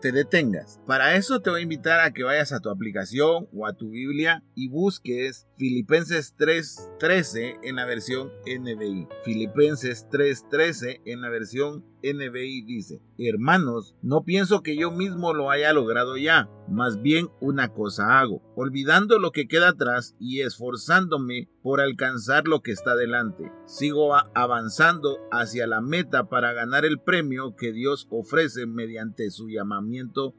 te detengas. Para eso te voy a invitar a que vayas a tu aplicación o a tu Biblia y busques Filipenses 3:13 en la versión NBI. Filipenses 3:13 en la versión NBI dice, hermanos, no pienso que yo mismo lo haya logrado ya, más bien una cosa hago, olvidando lo que queda atrás y esforzándome por alcanzar lo que está delante. Sigo avanzando hacia la meta para ganar el premio que Dios ofrece mediante su llamamiento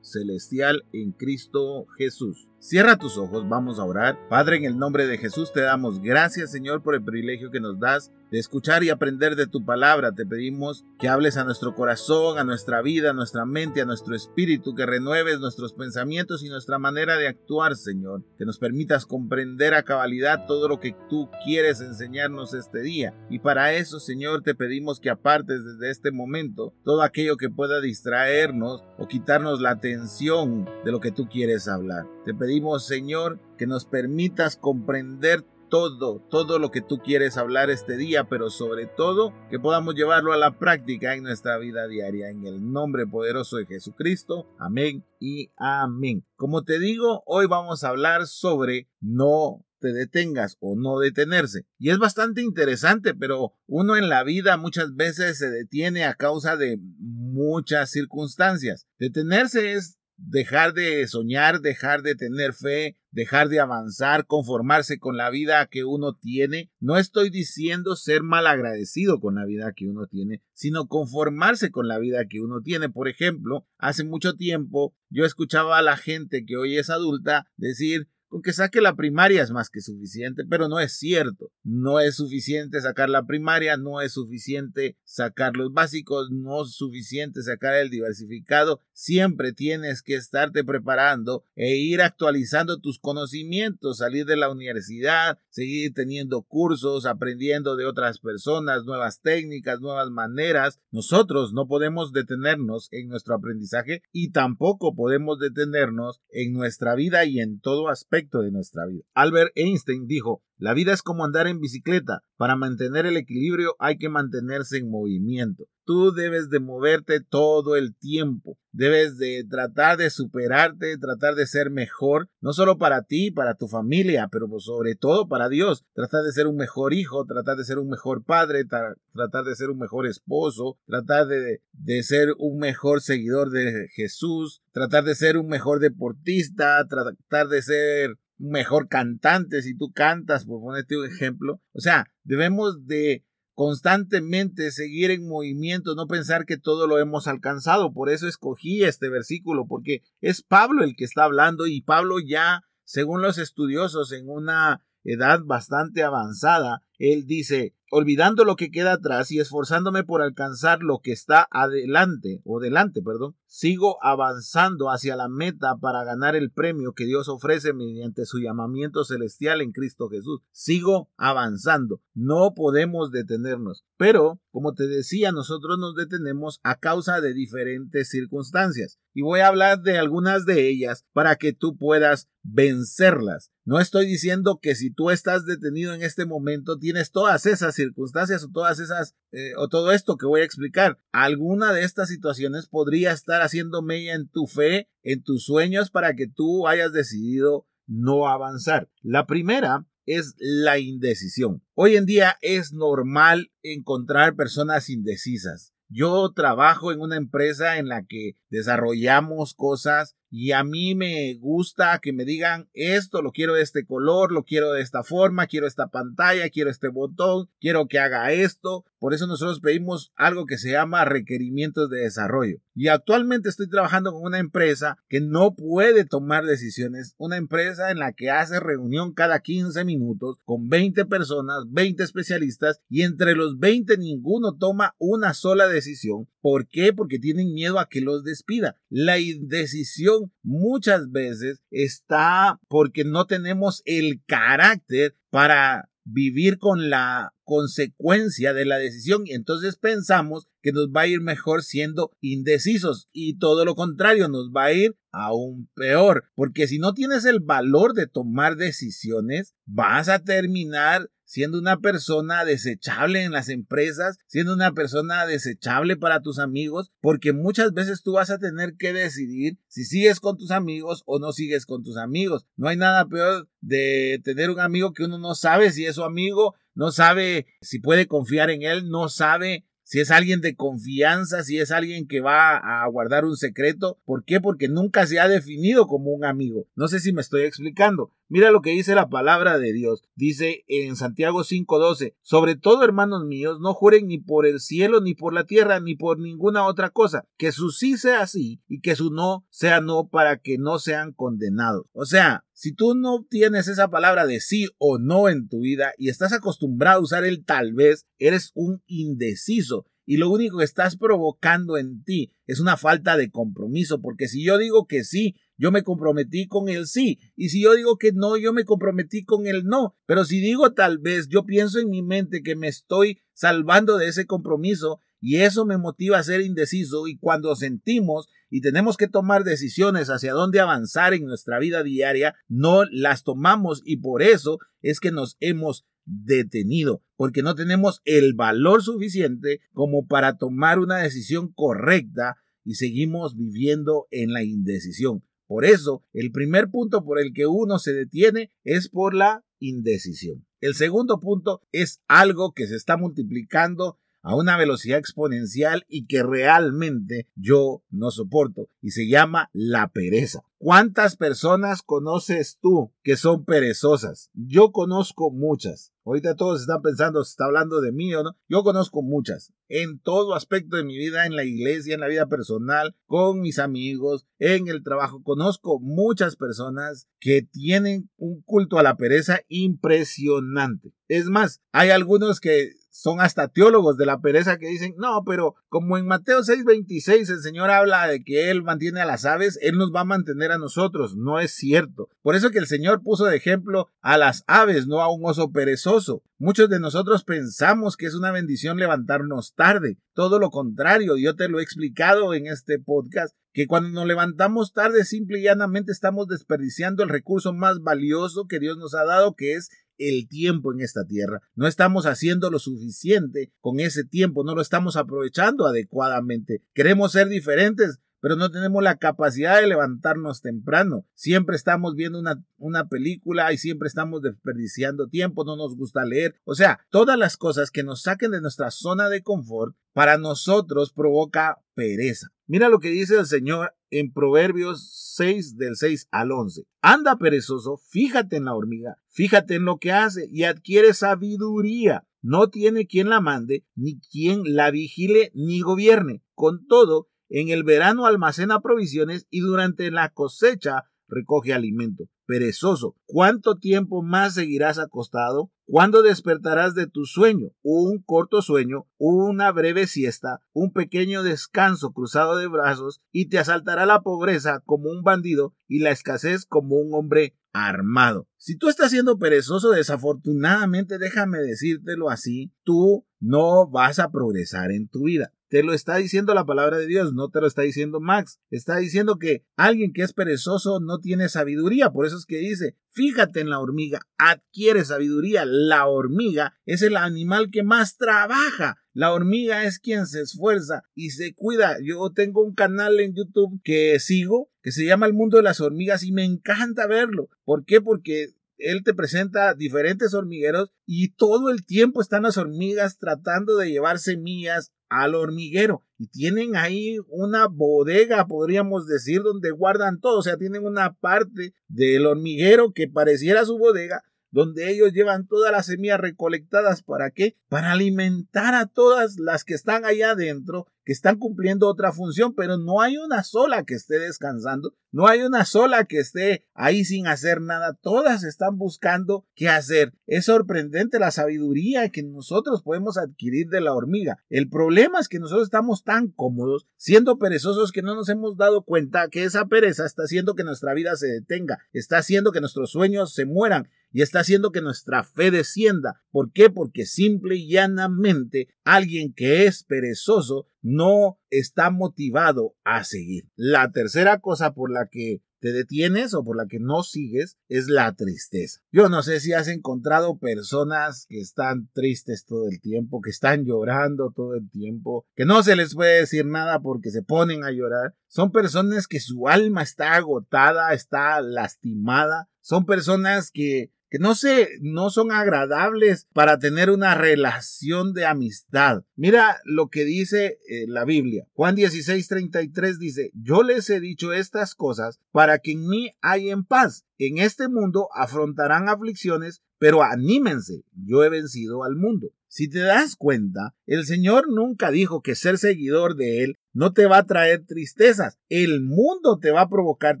celestial en Cristo Jesús. Cierra tus ojos, vamos a orar. Padre, en el nombre de Jesús te damos gracias, Señor, por el privilegio que nos das de escuchar y aprender de tu palabra. Te pedimos que hables a nuestro corazón, a nuestra vida, a nuestra mente, a nuestro espíritu, que renueves nuestros pensamientos y nuestra manera de actuar, Señor. Que nos permitas comprender a cabalidad todo lo que tú quieres enseñarnos este día. Y para eso, Señor, te pedimos que apartes desde este momento todo aquello que pueda distraernos o quitarnos la atención de lo que tú quieres hablar. Te pedimos, Señor, que nos permitas comprender todo, todo lo que tú quieres hablar este día, pero sobre todo que podamos llevarlo a la práctica en nuestra vida diaria. En el nombre poderoso de Jesucristo. Amén y amén. Como te digo, hoy vamos a hablar sobre no te detengas o no detenerse. Y es bastante interesante, pero uno en la vida muchas veces se detiene a causa de muchas circunstancias. Detenerse es dejar de soñar, dejar de tener fe, dejar de avanzar, conformarse con la vida que uno tiene. No estoy diciendo ser mal agradecido con la vida que uno tiene, sino conformarse con la vida que uno tiene. Por ejemplo, hace mucho tiempo yo escuchaba a la gente que hoy es adulta decir con que saque la primaria es más que suficiente, pero no es cierto. No es suficiente sacar la primaria, no es suficiente sacar los básicos, no es suficiente sacar el diversificado. Siempre tienes que estarte preparando e ir actualizando tus conocimientos, salir de la universidad, seguir teniendo cursos, aprendiendo de otras personas, nuevas técnicas, nuevas maneras. Nosotros no podemos detenernos en nuestro aprendizaje y tampoco podemos detenernos en nuestra vida y en todo aspecto de nuestra vida. Albert Einstein dijo, la vida es como andar en bicicleta. Para mantener el equilibrio hay que mantenerse en movimiento. Tú debes de moverte todo el tiempo. Debes de tratar de superarte, tratar de ser mejor, no solo para ti, para tu familia, pero pues sobre todo para Dios. Tratar de ser un mejor hijo, tratar de ser un mejor padre, tratar de ser un mejor esposo, tratar de, de ser un mejor seguidor de Jesús, tratar de ser un mejor deportista, tratar de ser mejor cantante si tú cantas, por ponerte un ejemplo. O sea, debemos de constantemente seguir en movimiento, no pensar que todo lo hemos alcanzado. Por eso escogí este versículo, porque es Pablo el que está hablando y Pablo ya, según los estudiosos, en una edad bastante avanzada, él dice, olvidando lo que queda atrás y esforzándome por alcanzar lo que está adelante, o delante, perdón, sigo avanzando hacia la meta para ganar el premio que Dios ofrece mediante su llamamiento celestial en Cristo Jesús. Sigo avanzando, no podemos detenernos. Pero, como te decía, nosotros nos detenemos a causa de diferentes circunstancias. Y voy a hablar de algunas de ellas para que tú puedas vencerlas. No estoy diciendo que si tú estás detenido en este momento tienes todas esas circunstancias o todas esas eh, o todo esto que voy a explicar. Alguna de estas situaciones podría estar haciendo mella en tu fe, en tus sueños para que tú hayas decidido no avanzar. La primera es la indecisión. Hoy en día es normal encontrar personas indecisas. Yo trabajo en una empresa en la que desarrollamos cosas y a mí me gusta que me digan esto, lo quiero de este color, lo quiero de esta forma, quiero esta pantalla, quiero este botón, quiero que haga esto. Por eso nosotros pedimos algo que se llama requerimientos de desarrollo. Y actualmente estoy trabajando con una empresa que no puede tomar decisiones, una empresa en la que hace reunión cada 15 minutos con 20 personas, 20 especialistas y entre los 20 ninguno toma una sola decisión. ¿Por qué? Porque tienen miedo a que los despida. La indecisión muchas veces está porque no tenemos el carácter para vivir con la consecuencia de la decisión y entonces pensamos que nos va a ir mejor siendo indecisos y todo lo contrario, nos va a ir aún peor, porque si no tienes el valor de tomar decisiones, vas a terminar siendo una persona desechable en las empresas, siendo una persona desechable para tus amigos, porque muchas veces tú vas a tener que decidir si sigues con tus amigos o no sigues con tus amigos. No hay nada peor de tener un amigo que uno no sabe si es su amigo, no sabe si puede confiar en él, no sabe si es alguien de confianza, si es alguien que va a guardar un secreto. ¿Por qué? Porque nunca se ha definido como un amigo. No sé si me estoy explicando. Mira lo que dice la palabra de Dios. Dice en Santiago 5:12, sobre todo hermanos míos, no juren ni por el cielo, ni por la tierra, ni por ninguna otra cosa, que su sí sea sí y que su no sea no para que no sean condenados. O sea, si tú no tienes esa palabra de sí o no en tu vida y estás acostumbrado a usar el tal vez, eres un indeciso y lo único que estás provocando en ti es una falta de compromiso, porque si yo digo que sí, yo me comprometí con el sí, y si yo digo que no, yo me comprometí con el no, pero si digo tal vez, yo pienso en mi mente que me estoy salvando de ese compromiso y eso me motiva a ser indeciso. Y cuando sentimos y tenemos que tomar decisiones hacia dónde avanzar en nuestra vida diaria, no las tomamos. Y por eso es que nos hemos detenido, porque no tenemos el valor suficiente como para tomar una decisión correcta y seguimos viviendo en la indecisión. Por eso, el primer punto por el que uno se detiene es por la indecisión. El segundo punto es algo que se está multiplicando a una velocidad exponencial y que realmente yo no soporto y se llama la pereza. ¿Cuántas personas conoces tú que son perezosas? Yo conozco muchas. Ahorita todos están pensando, se está hablando de mí o no. Yo conozco muchas. En todo aspecto de mi vida, en la iglesia, en la vida personal, con mis amigos, en el trabajo. Conozco muchas personas que tienen un culto a la pereza impresionante. Es más, hay algunos que son hasta teólogos de la pereza que dicen, no, pero como en Mateo 6:26 el Señor habla de que Él mantiene a las aves, Él nos va a mantener a nosotros. No es cierto. Por eso que el Señor puso de ejemplo a las aves, no a un oso perezoso. Muchos de nosotros pensamos que es una bendición levantarnos tarde. Todo lo contrario, yo te lo he explicado en este podcast, que cuando nos levantamos tarde simple y llanamente estamos desperdiciando el recurso más valioso que Dios nos ha dado, que es el tiempo en esta tierra. No estamos haciendo lo suficiente con ese tiempo, no lo estamos aprovechando adecuadamente. Queremos ser diferentes, pero no tenemos la capacidad de levantarnos temprano. Siempre estamos viendo una, una, película y siempre estamos desperdiciando tiempo, no nos gusta leer. O sea, todas las cosas que nos saquen de nuestra zona de confort para nosotros provoca pereza. Mira lo que dice el Señor en Proverbios 6 del 6 al 11. Anda perezoso, fíjate en la hormiga, fíjate en lo que hace y adquiere sabiduría. No tiene quien la mande, ni quien la vigile, ni gobierne. Con todo, en el verano almacena provisiones y durante la cosecha recoge alimento. Perezoso, ¿cuánto tiempo más seguirás acostado? ¿Cuándo despertarás de tu sueño? Un corto sueño, una breve siesta, un pequeño descanso cruzado de brazos, y te asaltará la pobreza como un bandido y la escasez como un hombre armado. Si tú estás siendo perezoso, desafortunadamente, déjame decírtelo así, tú no vas a progresar en tu vida. Te lo está diciendo la palabra de Dios, no te lo está diciendo Max. Está diciendo que alguien que es perezoso no tiene sabiduría. Por eso es que dice, fíjate en la hormiga, adquiere sabiduría. La hormiga es el animal que más trabaja. La hormiga es quien se esfuerza y se cuida. Yo tengo un canal en YouTube que sigo que se llama El Mundo de las Hormigas y me encanta verlo. ¿Por qué? Porque él te presenta diferentes hormigueros y todo el tiempo están las hormigas tratando de llevar semillas al hormiguero. Y tienen ahí una bodega, podríamos decir, donde guardan todo, o sea, tienen una parte del hormiguero que pareciera su bodega, donde ellos llevan todas las semillas recolectadas para qué? Para alimentar a todas las que están allá adentro que están cumpliendo otra función, pero no hay una sola que esté descansando, no hay una sola que esté ahí sin hacer nada, todas están buscando qué hacer. Es sorprendente la sabiduría que nosotros podemos adquirir de la hormiga. El problema es que nosotros estamos tan cómodos, siendo perezosos, que no nos hemos dado cuenta que esa pereza está haciendo que nuestra vida se detenga, está haciendo que nuestros sueños se mueran y está haciendo que nuestra fe descienda. ¿Por qué? Porque simple y llanamente alguien que es perezoso no está motivado a seguir. La tercera cosa por la que te detienes o por la que no sigues es la tristeza. Yo no sé si has encontrado personas que están tristes todo el tiempo, que están llorando todo el tiempo, que no se les puede decir nada porque se ponen a llorar. Son personas que su alma está agotada, está lastimada. Son personas que que no se, no son agradables para tener una relación de amistad. Mira lo que dice eh, la Biblia. Juan 16, 33 dice, yo les he dicho estas cosas para que en mí en paz. En este mundo afrontarán aflicciones, pero anímense, yo he vencido al mundo. Si te das cuenta, el Señor nunca dijo que ser seguidor de Él no te va a traer tristezas. El mundo te va a provocar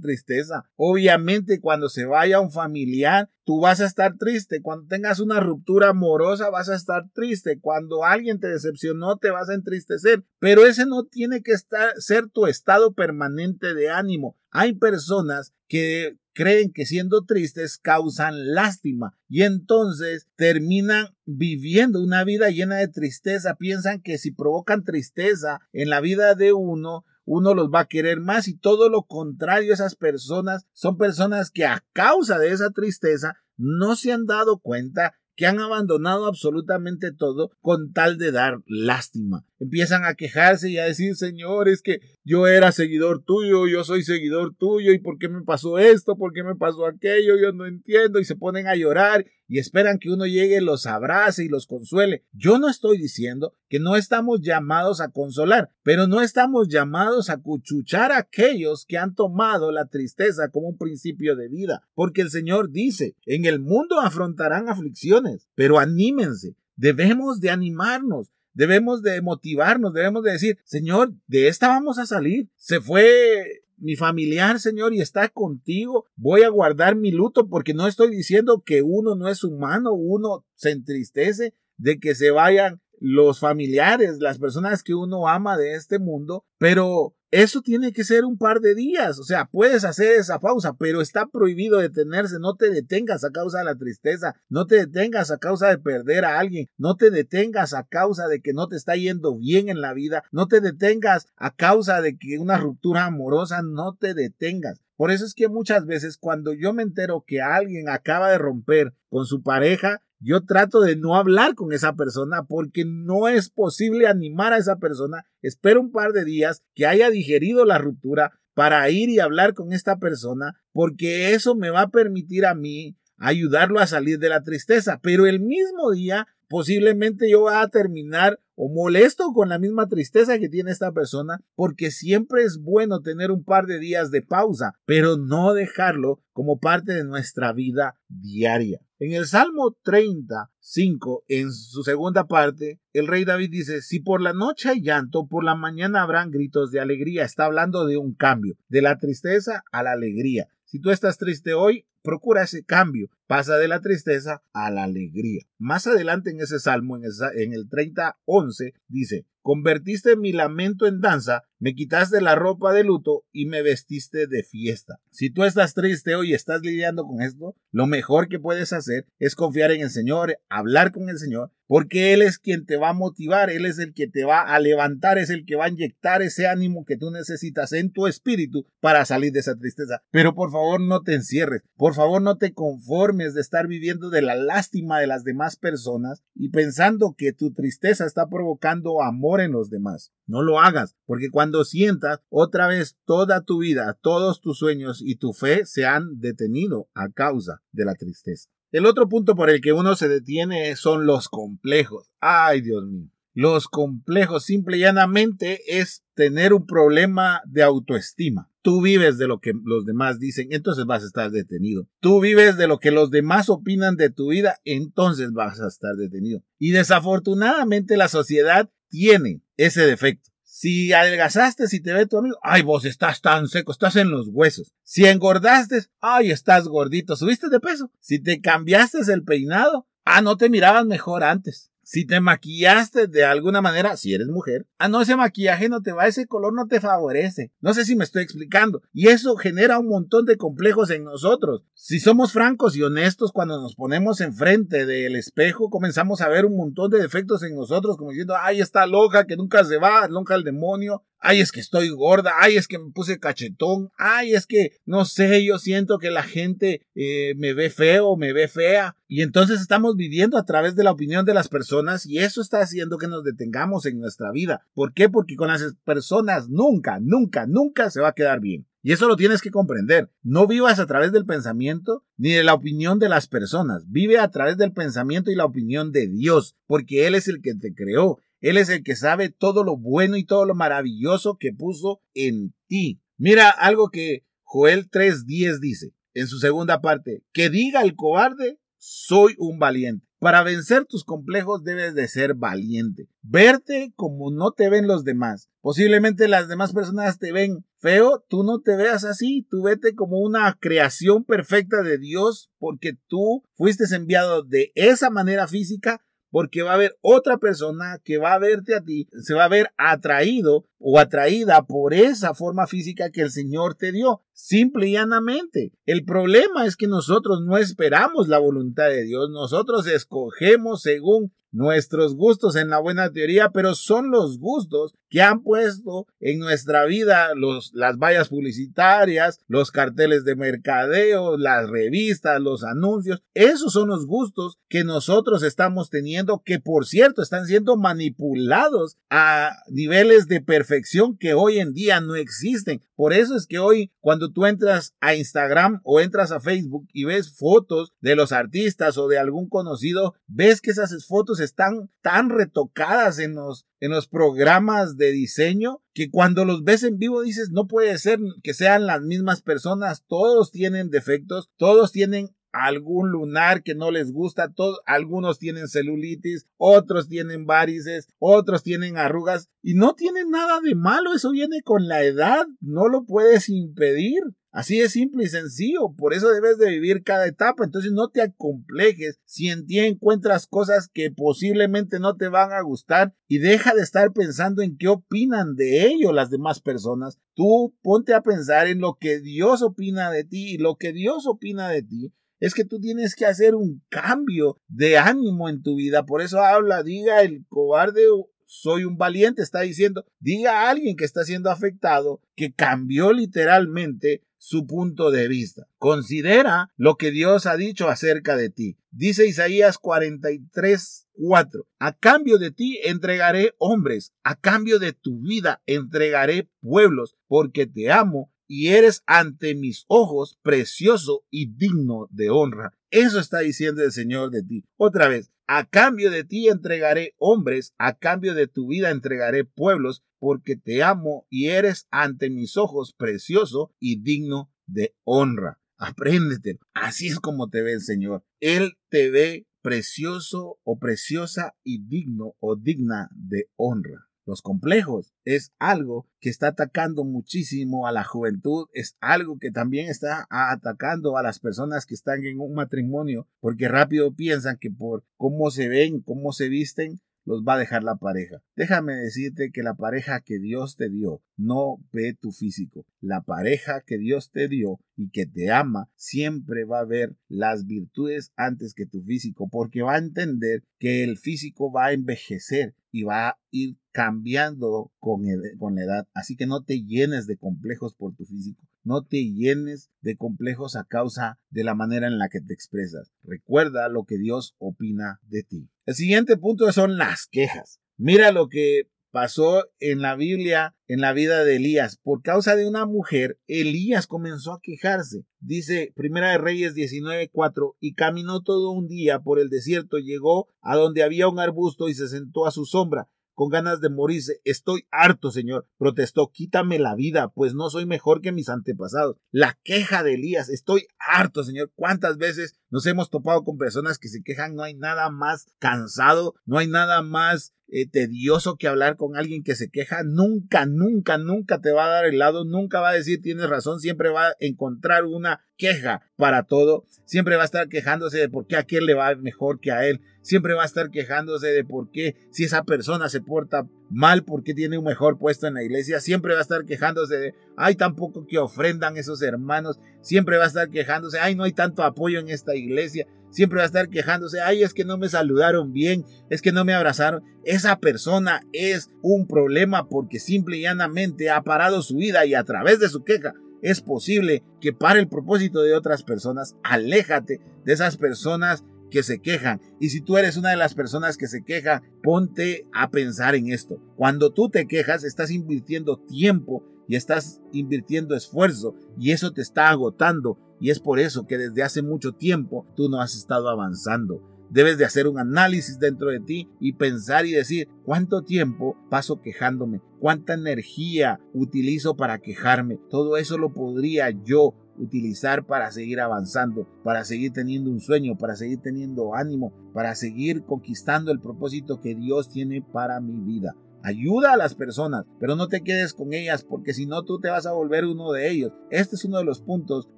tristeza. Obviamente cuando se vaya un familiar, tú vas a estar triste. Cuando tengas una ruptura amorosa, vas a estar triste. Cuando alguien te decepcionó, te vas a entristecer. Pero ese no tiene que estar, ser tu estado permanente de ánimo. Hay personas que creen que siendo tristes causan lástima y entonces terminan viviendo una vida llena de tristeza. Piensan que si provocan tristeza en la vida de uno, uno los va a querer más y todo lo contrario, esas personas son personas que a causa de esa tristeza no se han dado cuenta que han abandonado absolutamente todo con tal de dar lástima. Empiezan a quejarse y a decir, Señor, es que yo era seguidor tuyo, yo soy seguidor tuyo, ¿y por qué me pasó esto? ¿Por qué me pasó aquello? Yo no entiendo, y se ponen a llorar y esperan que uno llegue, los abrace y los consuele. Yo no estoy diciendo que no estamos llamados a consolar, pero no estamos llamados a cuchuchar a aquellos que han tomado la tristeza como un principio de vida, porque el Señor dice, en el mundo afrontarán aflicciones, pero anímense, debemos de animarnos, debemos de motivarnos, debemos de decir, Señor, de esta vamos a salir. Se fue mi familiar, Señor, y está contigo. Voy a guardar mi luto porque no estoy diciendo que uno no es humano, uno se entristece de que se vayan los familiares, las personas que uno ama de este mundo, pero eso tiene que ser un par de días, o sea, puedes hacer esa pausa, pero está prohibido detenerse, no te detengas a causa de la tristeza, no te detengas a causa de perder a alguien, no te detengas a causa de que no te está yendo bien en la vida, no te detengas a causa de que una ruptura amorosa, no te detengas. Por eso es que muchas veces cuando yo me entero que alguien acaba de romper con su pareja, yo trato de no hablar con esa persona porque no es posible animar a esa persona. Espero un par de días que haya digerido la ruptura para ir y hablar con esta persona porque eso me va a permitir a mí ayudarlo a salir de la tristeza. Pero el mismo día posiblemente yo voy a terminar o molesto con la misma tristeza que tiene esta persona, porque siempre es bueno tener un par de días de pausa, pero no dejarlo como parte de nuestra vida diaria. En el Salmo 35, en su segunda parte, el rey David dice, si por la noche hay llanto, por la mañana habrán gritos de alegría. Está hablando de un cambio, de la tristeza a la alegría. Si tú estás triste hoy, procura ese cambio. Pasa de la tristeza a la alegría. Más adelante en ese salmo, en el, en el 30.11, dice, Convertiste mi lamento en danza, me quitaste la ropa de luto y me vestiste de fiesta. Si tú estás triste hoy y estás lidiando con esto, lo mejor que puedes hacer es confiar en el Señor, hablar con el Señor, porque Él es quien te va a motivar, Él es el que te va a levantar, es el que va a inyectar ese ánimo que tú necesitas en tu espíritu para salir de esa tristeza. Pero por favor no te encierres, por favor no te conformes de estar viviendo de la lástima de las demás personas y pensando que tu tristeza está provocando amor en los demás. No lo hagas, porque cuando sientas otra vez toda tu vida, todos tus sueños y tu fe se han detenido a causa de la tristeza. El otro punto por el que uno se detiene son los complejos. Ay, Dios mío. Los complejos simple y llanamente es tener un problema de autoestima. Tú vives de lo que los demás dicen, entonces vas a estar detenido. Tú vives de lo que los demás opinan de tu vida, entonces vas a estar detenido. Y desafortunadamente la sociedad tiene ese defecto. Si adelgazaste, si te ve tu amigo, ay, vos estás tan seco, estás en los huesos. Si engordaste, ay, estás gordito, subiste de peso. Si te cambiaste el peinado, ah, no te mirabas mejor antes. Si te maquillaste de alguna manera, si eres mujer, ah, no, ese maquillaje no te va, ese color no te favorece. No sé si me estoy explicando. Y eso genera un montón de complejos en nosotros. Si somos francos y honestos, cuando nos ponemos enfrente del espejo, comenzamos a ver un montón de defectos en nosotros, como diciendo, ay, está loca que nunca se va, nunca el demonio ay, es que estoy gorda, ay, es que me puse cachetón, ay, es que, no sé, yo siento que la gente eh, me ve feo, me ve fea. Y entonces estamos viviendo a través de la opinión de las personas y eso está haciendo que nos detengamos en nuestra vida. ¿Por qué? Porque con las personas nunca, nunca, nunca se va a quedar bien. Y eso lo tienes que comprender. No vivas a través del pensamiento ni de la opinión de las personas. Vive a través del pensamiento y la opinión de Dios, porque Él es el que te creó. Él es el que sabe todo lo bueno y todo lo maravilloso que puso en ti. Mira algo que Joel 3.10 dice en su segunda parte, que diga el cobarde, soy un valiente. Para vencer tus complejos debes de ser valiente. Verte como no te ven los demás. Posiblemente las demás personas te ven feo, tú no te veas así, tú vete como una creación perfecta de Dios porque tú fuiste enviado de esa manera física porque va a haber otra persona que va a verte a ti, se va a ver atraído o atraída por esa forma física que el Señor te dio, simple y llanamente. El problema es que nosotros no esperamos la voluntad de Dios, nosotros escogemos según nuestros gustos en la buena teoría, pero son los gustos que han puesto en nuestra vida los, las vallas publicitarias, los carteles de mercadeo, las revistas, los anuncios. Esos son los gustos que nosotros estamos teniendo, que por cierto están siendo manipulados a niveles de perfección que hoy en día no existen. Por eso es que hoy cuando tú entras a Instagram o entras a Facebook y ves fotos de los artistas o de algún conocido, ves que esas fotos están tan retocadas en los, en los programas de diseño que cuando los ves en vivo dices, no puede ser que sean las mismas personas, todos tienen defectos, todos tienen algún lunar que no les gusta, todos, algunos tienen celulitis, otros tienen varices, otros tienen arrugas y no tienen nada de malo, eso viene con la edad, no lo puedes impedir. Así es simple y sencillo, por eso debes de vivir cada etapa, entonces no te acomplejes si en ti encuentras cosas que posiblemente no te van a gustar y deja de estar pensando en qué opinan de ello las demás personas. Tú ponte a pensar en lo que Dios opina de ti y lo que Dios opina de ti es que tú tienes que hacer un cambio de ánimo en tu vida. Por eso habla, diga el cobarde, soy un valiente, está diciendo, diga a alguien que está siendo afectado que cambió literalmente su punto de vista. Considera lo que Dios ha dicho acerca de ti. Dice Isaías 43, 4. A cambio de ti entregaré hombres, a cambio de tu vida entregaré pueblos, porque te amo y eres ante mis ojos precioso y digno de honra. Eso está diciendo el Señor de ti. Otra vez, a cambio de ti entregaré hombres, a cambio de tu vida entregaré pueblos, porque te amo y eres ante mis ojos precioso y digno de honra. Apréndete. Así es como te ve el Señor. Él te ve precioso o preciosa y digno o digna de honra los complejos. Es algo que está atacando muchísimo a la juventud, es algo que también está atacando a las personas que están en un matrimonio, porque rápido piensan que por cómo se ven, cómo se visten, los va a dejar la pareja. Déjame decirte que la pareja que Dios te dio no ve tu físico. La pareja que Dios te dio y que te ama siempre va a ver las virtudes antes que tu físico, porque va a entender que el físico va a envejecer y va a ir cambiando con, con la edad. Así que no te llenes de complejos por tu físico. No te llenes de complejos a causa de la manera en la que te expresas. Recuerda lo que Dios opina de ti. El siguiente punto son las quejas. Mira lo que pasó en la Biblia, en la vida de Elías. Por causa de una mujer, Elías comenzó a quejarse. Dice Primera de Reyes 19:4, y caminó todo un día por el desierto, llegó a donde había un arbusto y se sentó a su sombra con ganas de morirse. Estoy harto, Señor. Protestó, quítame la vida, pues no soy mejor que mis antepasados. La queja de Elías, estoy harto, Señor. ¿Cuántas veces nos hemos topado con personas que se quejan? No hay nada más cansado, no hay nada más eh, tedioso que hablar con alguien que se queja. Nunca, nunca, nunca te va a dar el lado, nunca va a decir tienes razón, siempre va a encontrar una queja para todo. Siempre va a estar quejándose de por qué a aquel le va mejor que a él. Siempre va a estar quejándose de por qué si esa persona se porta mal, porque tiene un mejor puesto en la iglesia. Siempre va a estar quejándose de, ay, tampoco que ofrendan esos hermanos. Siempre va a estar quejándose, ay, no hay tanto apoyo en esta iglesia. Siempre va a estar quejándose, ay, es que no me saludaron bien, es que no me abrazaron. Esa persona es un problema porque simple y llanamente ha parado su vida y a través de su queja es posible que para el propósito de otras personas. Aléjate de esas personas que se quejan. Y si tú eres una de las personas que se queja, ponte a pensar en esto. Cuando tú te quejas, estás invirtiendo tiempo y estás invirtiendo esfuerzo y eso te está agotando. Y es por eso que desde hace mucho tiempo tú no has estado avanzando. Debes de hacer un análisis dentro de ti y pensar y decir cuánto tiempo paso quejándome, cuánta energía utilizo para quejarme. Todo eso lo podría yo utilizar para seguir avanzando, para seguir teniendo un sueño, para seguir teniendo ánimo, para seguir conquistando el propósito que Dios tiene para mi vida. Ayuda a las personas, pero no te quedes con ellas porque si no tú te vas a volver uno de ellos. Este es uno de los puntos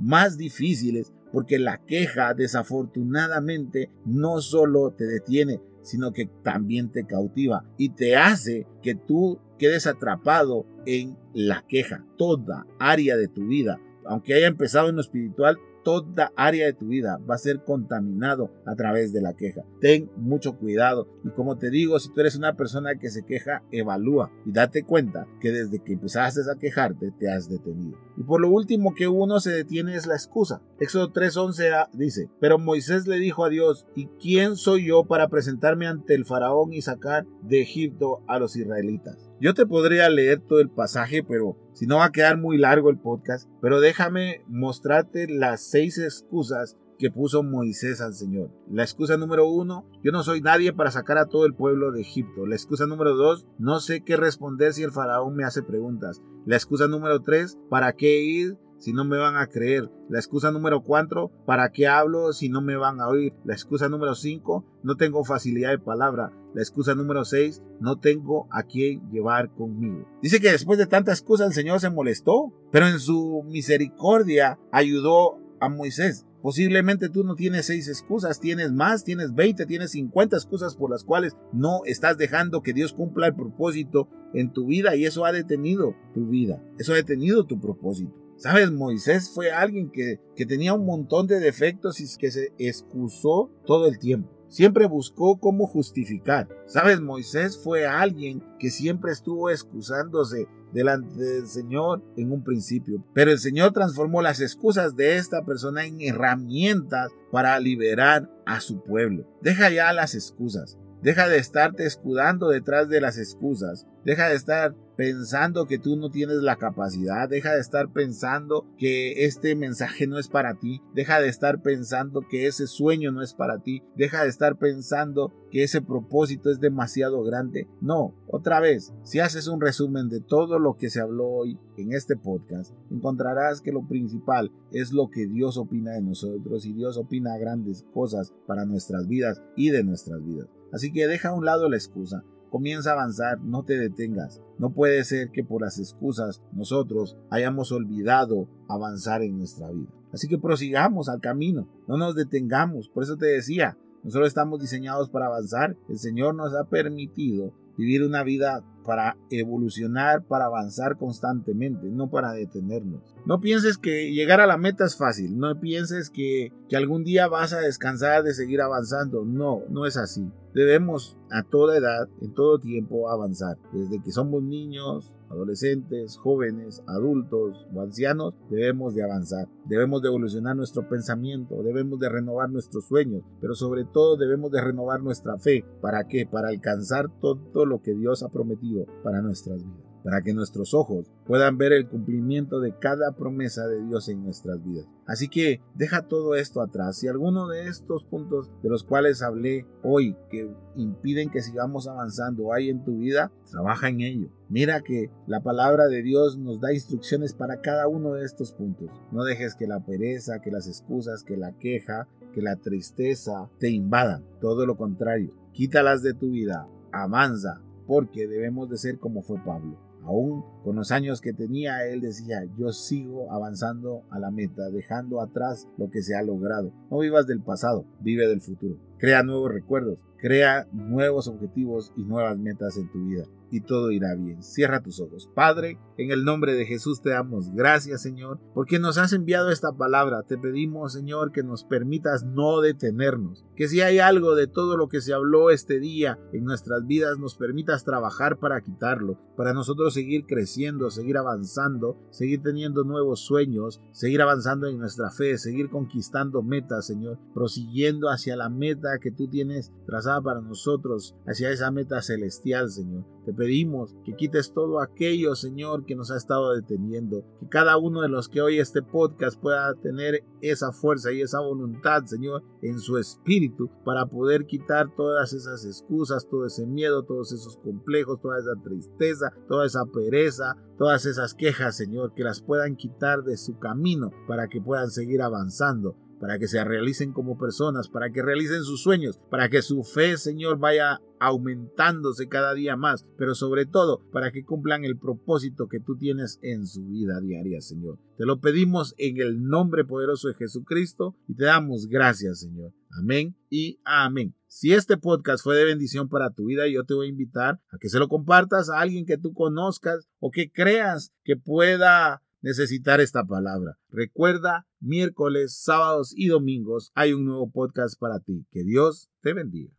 más difíciles porque la queja desafortunadamente no solo te detiene, sino que también te cautiva y te hace que tú quedes atrapado en la queja. Toda área de tu vida, aunque haya empezado en lo espiritual, toda área de tu vida va a ser contaminado a través de la queja. Ten mucho cuidado y como te digo, si tú eres una persona que se queja, evalúa y date cuenta que desde que empezaste a quejarte te has detenido. Y por lo último que uno se detiene es la excusa. Éxodo 3:11 dice, pero Moisés le dijo a Dios, ¿y quién soy yo para presentarme ante el faraón y sacar de Egipto a los israelitas? Yo te podría leer todo el pasaje, pero si no va a quedar muy largo el podcast, pero déjame mostrarte las seis excusas que puso Moisés al Señor. La excusa número uno, yo no soy nadie para sacar a todo el pueblo de Egipto. La excusa número dos, no sé qué responder si el faraón me hace preguntas. La excusa número tres, ¿para qué ir si no me van a creer? La excusa número cuatro, ¿para qué hablo si no me van a oír? La excusa número cinco, no tengo facilidad de palabra. La excusa número 6, no tengo a quién llevar conmigo. Dice que después de tanta excusa el Señor se molestó, pero en su misericordia ayudó a Moisés. Posiblemente tú no tienes seis excusas, tienes más, tienes 20, tienes 50 excusas por las cuales no estás dejando que Dios cumpla el propósito en tu vida y eso ha detenido tu vida, eso ha detenido tu propósito. Sabes, Moisés fue alguien que, que tenía un montón de defectos y que se excusó todo el tiempo siempre buscó cómo justificar. Sabes, Moisés fue alguien que siempre estuvo excusándose delante del Señor en un principio. Pero el Señor transformó las excusas de esta persona en herramientas para liberar a su pueblo. Deja ya las excusas. Deja de estarte escudando detrás de las excusas. Deja de estar pensando que tú no tienes la capacidad, deja de estar pensando que este mensaje no es para ti, deja de estar pensando que ese sueño no es para ti, deja de estar pensando que ese propósito es demasiado grande. No, otra vez, si haces un resumen de todo lo que se habló hoy en este podcast, encontrarás que lo principal es lo que Dios opina de nosotros y Dios opina grandes cosas para nuestras vidas y de nuestras vidas. Así que deja a un lado la excusa Comienza a avanzar, no te detengas. No puede ser que por las excusas nosotros hayamos olvidado avanzar en nuestra vida. Así que prosigamos al camino, no nos detengamos. Por eso te decía, nosotros estamos diseñados para avanzar. El Señor nos ha permitido vivir una vida para evolucionar, para avanzar constantemente, no para detenernos. No pienses que llegar a la meta es fácil, no pienses que, que algún día vas a descansar de seguir avanzando, no, no es así. Debemos a toda edad, en todo tiempo, avanzar, desde que somos niños, adolescentes, jóvenes, adultos o ancianos, debemos de avanzar, debemos de evolucionar nuestro pensamiento, debemos de renovar nuestros sueños, pero sobre todo debemos de renovar nuestra fe. ¿Para qué? Para alcanzar todo lo que Dios ha prometido para nuestras vidas para que nuestros ojos puedan ver el cumplimiento de cada promesa de Dios en nuestras vidas. Así que deja todo esto atrás. Si alguno de estos puntos de los cuales hablé hoy que impiden que sigamos avanzando hay en tu vida, trabaja en ello. Mira que la palabra de Dios nos da instrucciones para cada uno de estos puntos. No dejes que la pereza, que las excusas, que la queja, que la tristeza te invadan. Todo lo contrario, quítalas de tu vida avanza, porque debemos de ser como fue Pablo. Aún con los años que tenía, él decía, yo sigo avanzando a la meta, dejando atrás lo que se ha logrado. No vivas del pasado, vive del futuro. Crea nuevos recuerdos, crea nuevos objetivos y nuevas metas en tu vida y todo irá bien. Cierra tus ojos. Padre, en el nombre de Jesús te damos gracias, Señor, porque nos has enviado esta palabra. Te pedimos, Señor, que nos permitas no detenernos. Que si hay algo de todo lo que se habló este día en nuestras vidas, nos permitas trabajar para quitarlo, para nosotros seguir creciendo, seguir avanzando, seguir teniendo nuevos sueños, seguir avanzando en nuestra fe, seguir conquistando metas, Señor, prosiguiendo hacia la que tú tienes trazada para nosotros, hacia esa meta celestial, Señor. Te pedimos que quites todo aquello, Señor, que nos ha estado deteniendo. Que cada uno de los que oye este podcast pueda tener esa fuerza y esa voluntad, Señor, en su espíritu para poder quitar todas esas excusas, todo ese miedo, todos esos complejos, toda esa tristeza, toda esa pereza, todas esas quejas, Señor, que las puedan quitar de su camino para que puedan seguir avanzando para que se realicen como personas, para que realicen sus sueños, para que su fe, Señor, vaya aumentándose cada día más, pero sobre todo para que cumplan el propósito que tú tienes en su vida diaria, Señor. Te lo pedimos en el nombre poderoso de Jesucristo y te damos gracias, Señor. Amén y amén. Si este podcast fue de bendición para tu vida, yo te voy a invitar a que se lo compartas a alguien que tú conozcas o que creas que pueda necesitar esta palabra. Recuerda, miércoles, sábados y domingos hay un nuevo podcast para ti. Que Dios te bendiga.